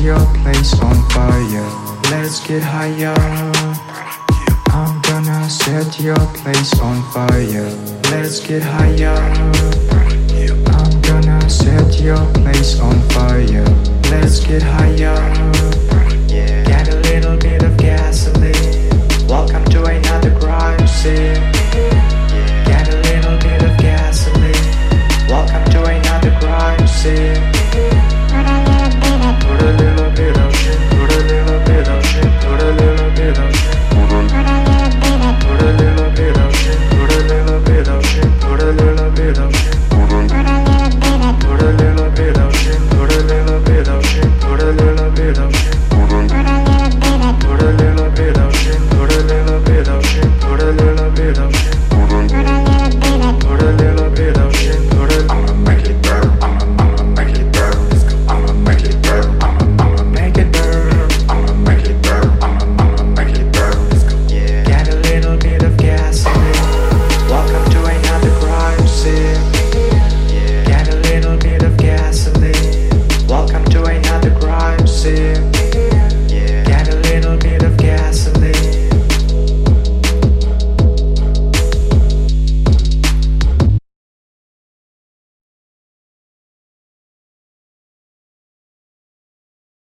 your place on fire. Let's get higher. I'm gonna set your place on fire. Let's get higher. I'm gonna set your place on fire. Let's get higher. Get a little bit of gasoline. Welcome to another crime scene. Get a little bit of gasoline. Welcome to another crime scene.